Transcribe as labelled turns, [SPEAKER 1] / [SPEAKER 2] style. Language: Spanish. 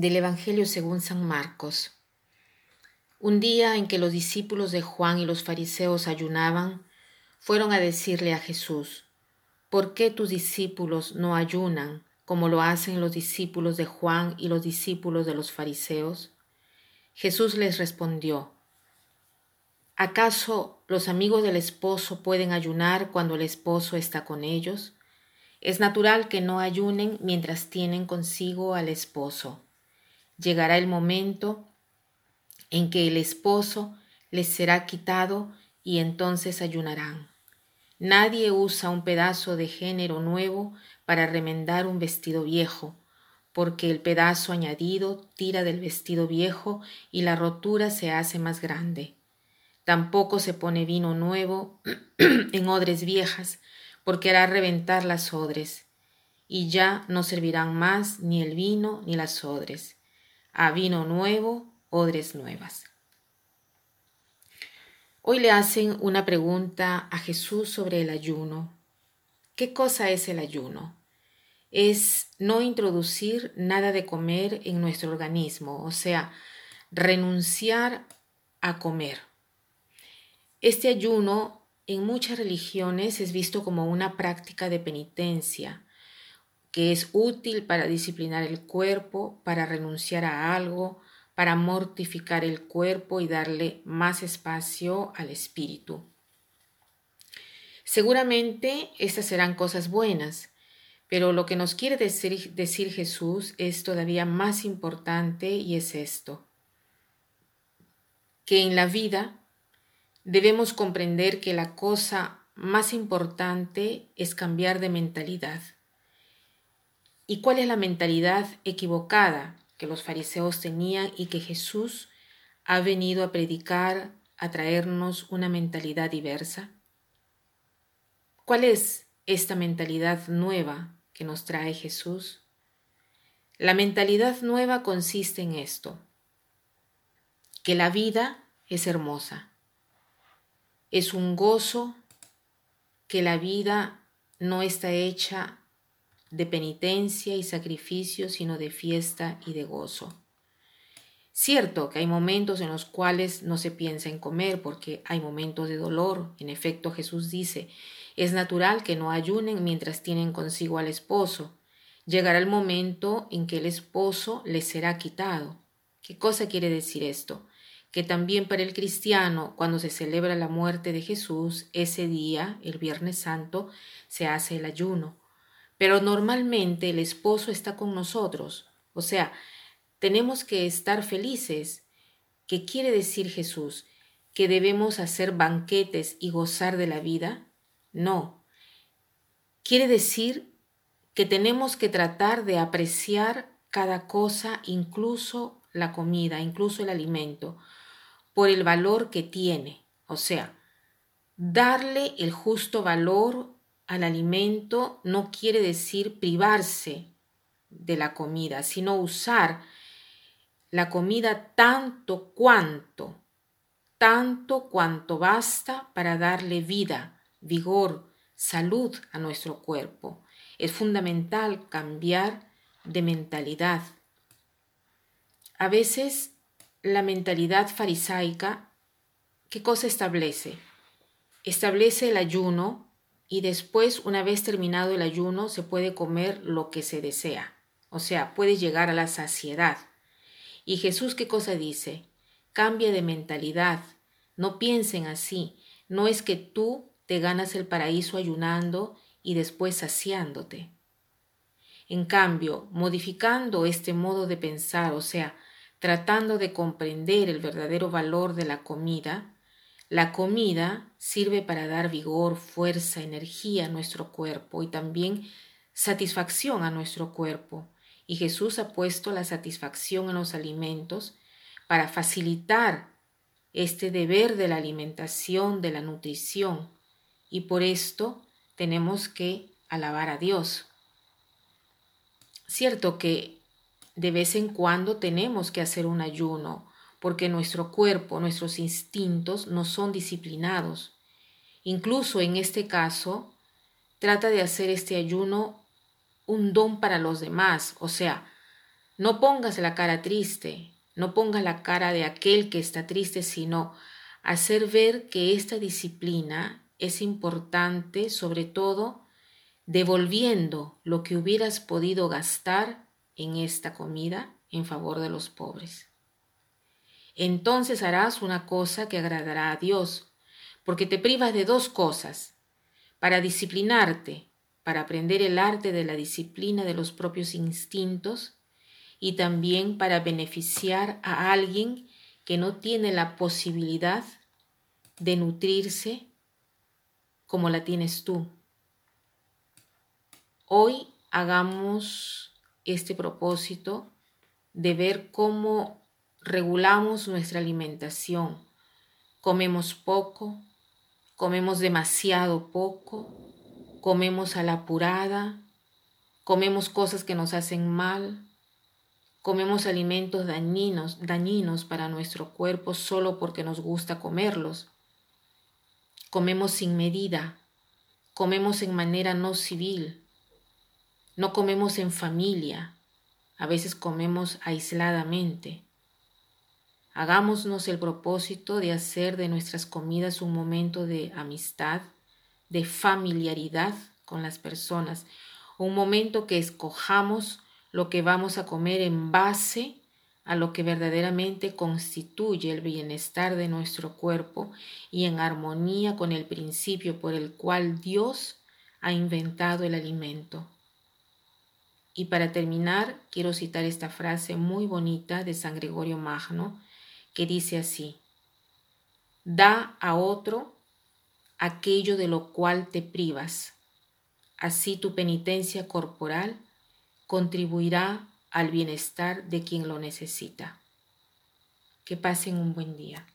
[SPEAKER 1] Del Evangelio según San Marcos. Un día en que los discípulos de Juan y los fariseos ayunaban, fueron a decirle a Jesús, ¿por qué tus discípulos no ayunan como lo hacen los discípulos de Juan y los discípulos de los fariseos? Jesús les respondió, ¿acaso los amigos del esposo pueden ayunar cuando el esposo está con ellos? Es natural que no ayunen mientras tienen consigo al esposo llegará el momento en que el esposo les será quitado y entonces ayunarán. Nadie usa un pedazo de género nuevo para remendar un vestido viejo, porque el pedazo añadido tira del vestido viejo y la rotura se hace más grande. Tampoco se pone vino nuevo en odres viejas, porque hará reventar las odres, y ya no servirán más ni el vino ni las odres a vino nuevo, odres nuevas. Hoy le hacen una pregunta a Jesús sobre el ayuno. ¿Qué cosa es el ayuno? Es no introducir nada de comer en nuestro organismo, o sea, renunciar a comer. Este ayuno en muchas religiones es visto como una práctica de penitencia, que es útil para disciplinar el cuerpo, para renunciar a algo, para mortificar el cuerpo y darle más espacio al espíritu. Seguramente estas serán cosas buenas, pero lo que nos quiere decir, decir, Jesús es todavía más importante y es esto, que en la vida debemos comprender que la cosa más importante es cambiar de mentalidad y cuál es la mentalidad equivocada que los fariseos tenían y que Jesús ha venido a predicar, a traernos una mentalidad diversa. ¿Cuál es esta mentalidad nueva que nos trae Jesús? La mentalidad nueva consiste en esto, que la vida es hermosa, es un gozo, que la vida no está hecha de penitencia y sacrificio, sino de fiesta y de gozo. Cierto que hay momentos en los cuales no se piensa en comer porque hay momentos de dolor. En efecto, Jesús dice, es natural que no ayunen mientras tienen consigo al esposo. Llegará el momento en que el esposo les será quitado. ¿Qué cosa quiere decir esto? Que también para el cristiano, cuando se celebra la muerte de Jesús, ese día, el Viernes Santo, se hace el ayuno pero normalmente el esposo está con nosotros. O sea, tenemos que estar felices. ¿Qué quiere decir Jesús? ¿Que debemos hacer banquetes y gozar de la vida? No. Quiere decir que tenemos que tratar de apreciar cada cosa, incluso la comida, incluso el alimento, por el valor que tiene. O sea, darle el justo valor al alimento no quiere decir privarse de la comida, sino usar la comida tanto cuanto, tanto cuanto basta para darle vida, vigor, salud a nuestro cuerpo. Es fundamental cambiar de mentalidad. A veces la mentalidad farisaica, ¿qué cosa establece? Establece el ayuno y después, una vez terminado el ayuno, se puede comer lo que se desea. O sea, puede llegar a la saciedad. Y Jesús, ¿qué cosa dice? Cambia de mentalidad. No piensen así. No es que tú te ganas el paraíso ayunando y después saciándote. En cambio, modificando este modo de pensar, o sea, tratando de comprender el verdadero valor de la comida, la comida sirve para dar vigor, fuerza, energía a nuestro cuerpo y también satisfacción a nuestro cuerpo. Y Jesús ha puesto la satisfacción en los alimentos para facilitar este deber de la alimentación, de la nutrición. Y por esto tenemos que alabar a Dios. Cierto que de vez en cuando tenemos que hacer un ayuno porque nuestro cuerpo, nuestros instintos no son disciplinados. Incluso en este caso, trata de hacer este ayuno un don para los demás, o sea, No pongas la cara triste, no pongas la cara de aquel que está triste, sino hacer ver que esta disciplina es importante, sobre todo devolviendo lo que hubieras podido gastar en esta comida en favor de los pobres. Entonces harás una cosa que agradará a Dios, porque te privas de dos cosas, para disciplinarte, para aprender el arte de la disciplina de los propios instintos, y también para beneficiar a alguien que no tiene la posibilidad de nutrirse como la tienes tú. Hoy hagamos este propósito de ver cómo regulamos nuestra alimentación. Comemos poco, comemos demasiado poco, comemos a la apurada, comemos cosas que nos hacen mal, comemos alimentos dañinos, dañinos para nuestro cuerpo solo porque nos gusta comerlos. Comemos sin medida, comemos en manera no civil, no comemos en familia, a veces comemos aisladamente. Hagámonos el propósito de hacer de nuestras comidas un momento de amistad, de familiaridad con las personas, un momento que escojamos lo que vamos a comer en base a lo que verdaderamente constituye el bienestar de nuestro cuerpo y en armonía con el principio por el cual Dios ha inventado el alimento. Y para terminar, quiero citar esta frase muy bonita de San Gregorio Magno, que dice así, da a otro aquello de lo cual te privas, así tu penitencia corporal contribuirá al bienestar de quien lo necesita. Que pasen un buen día.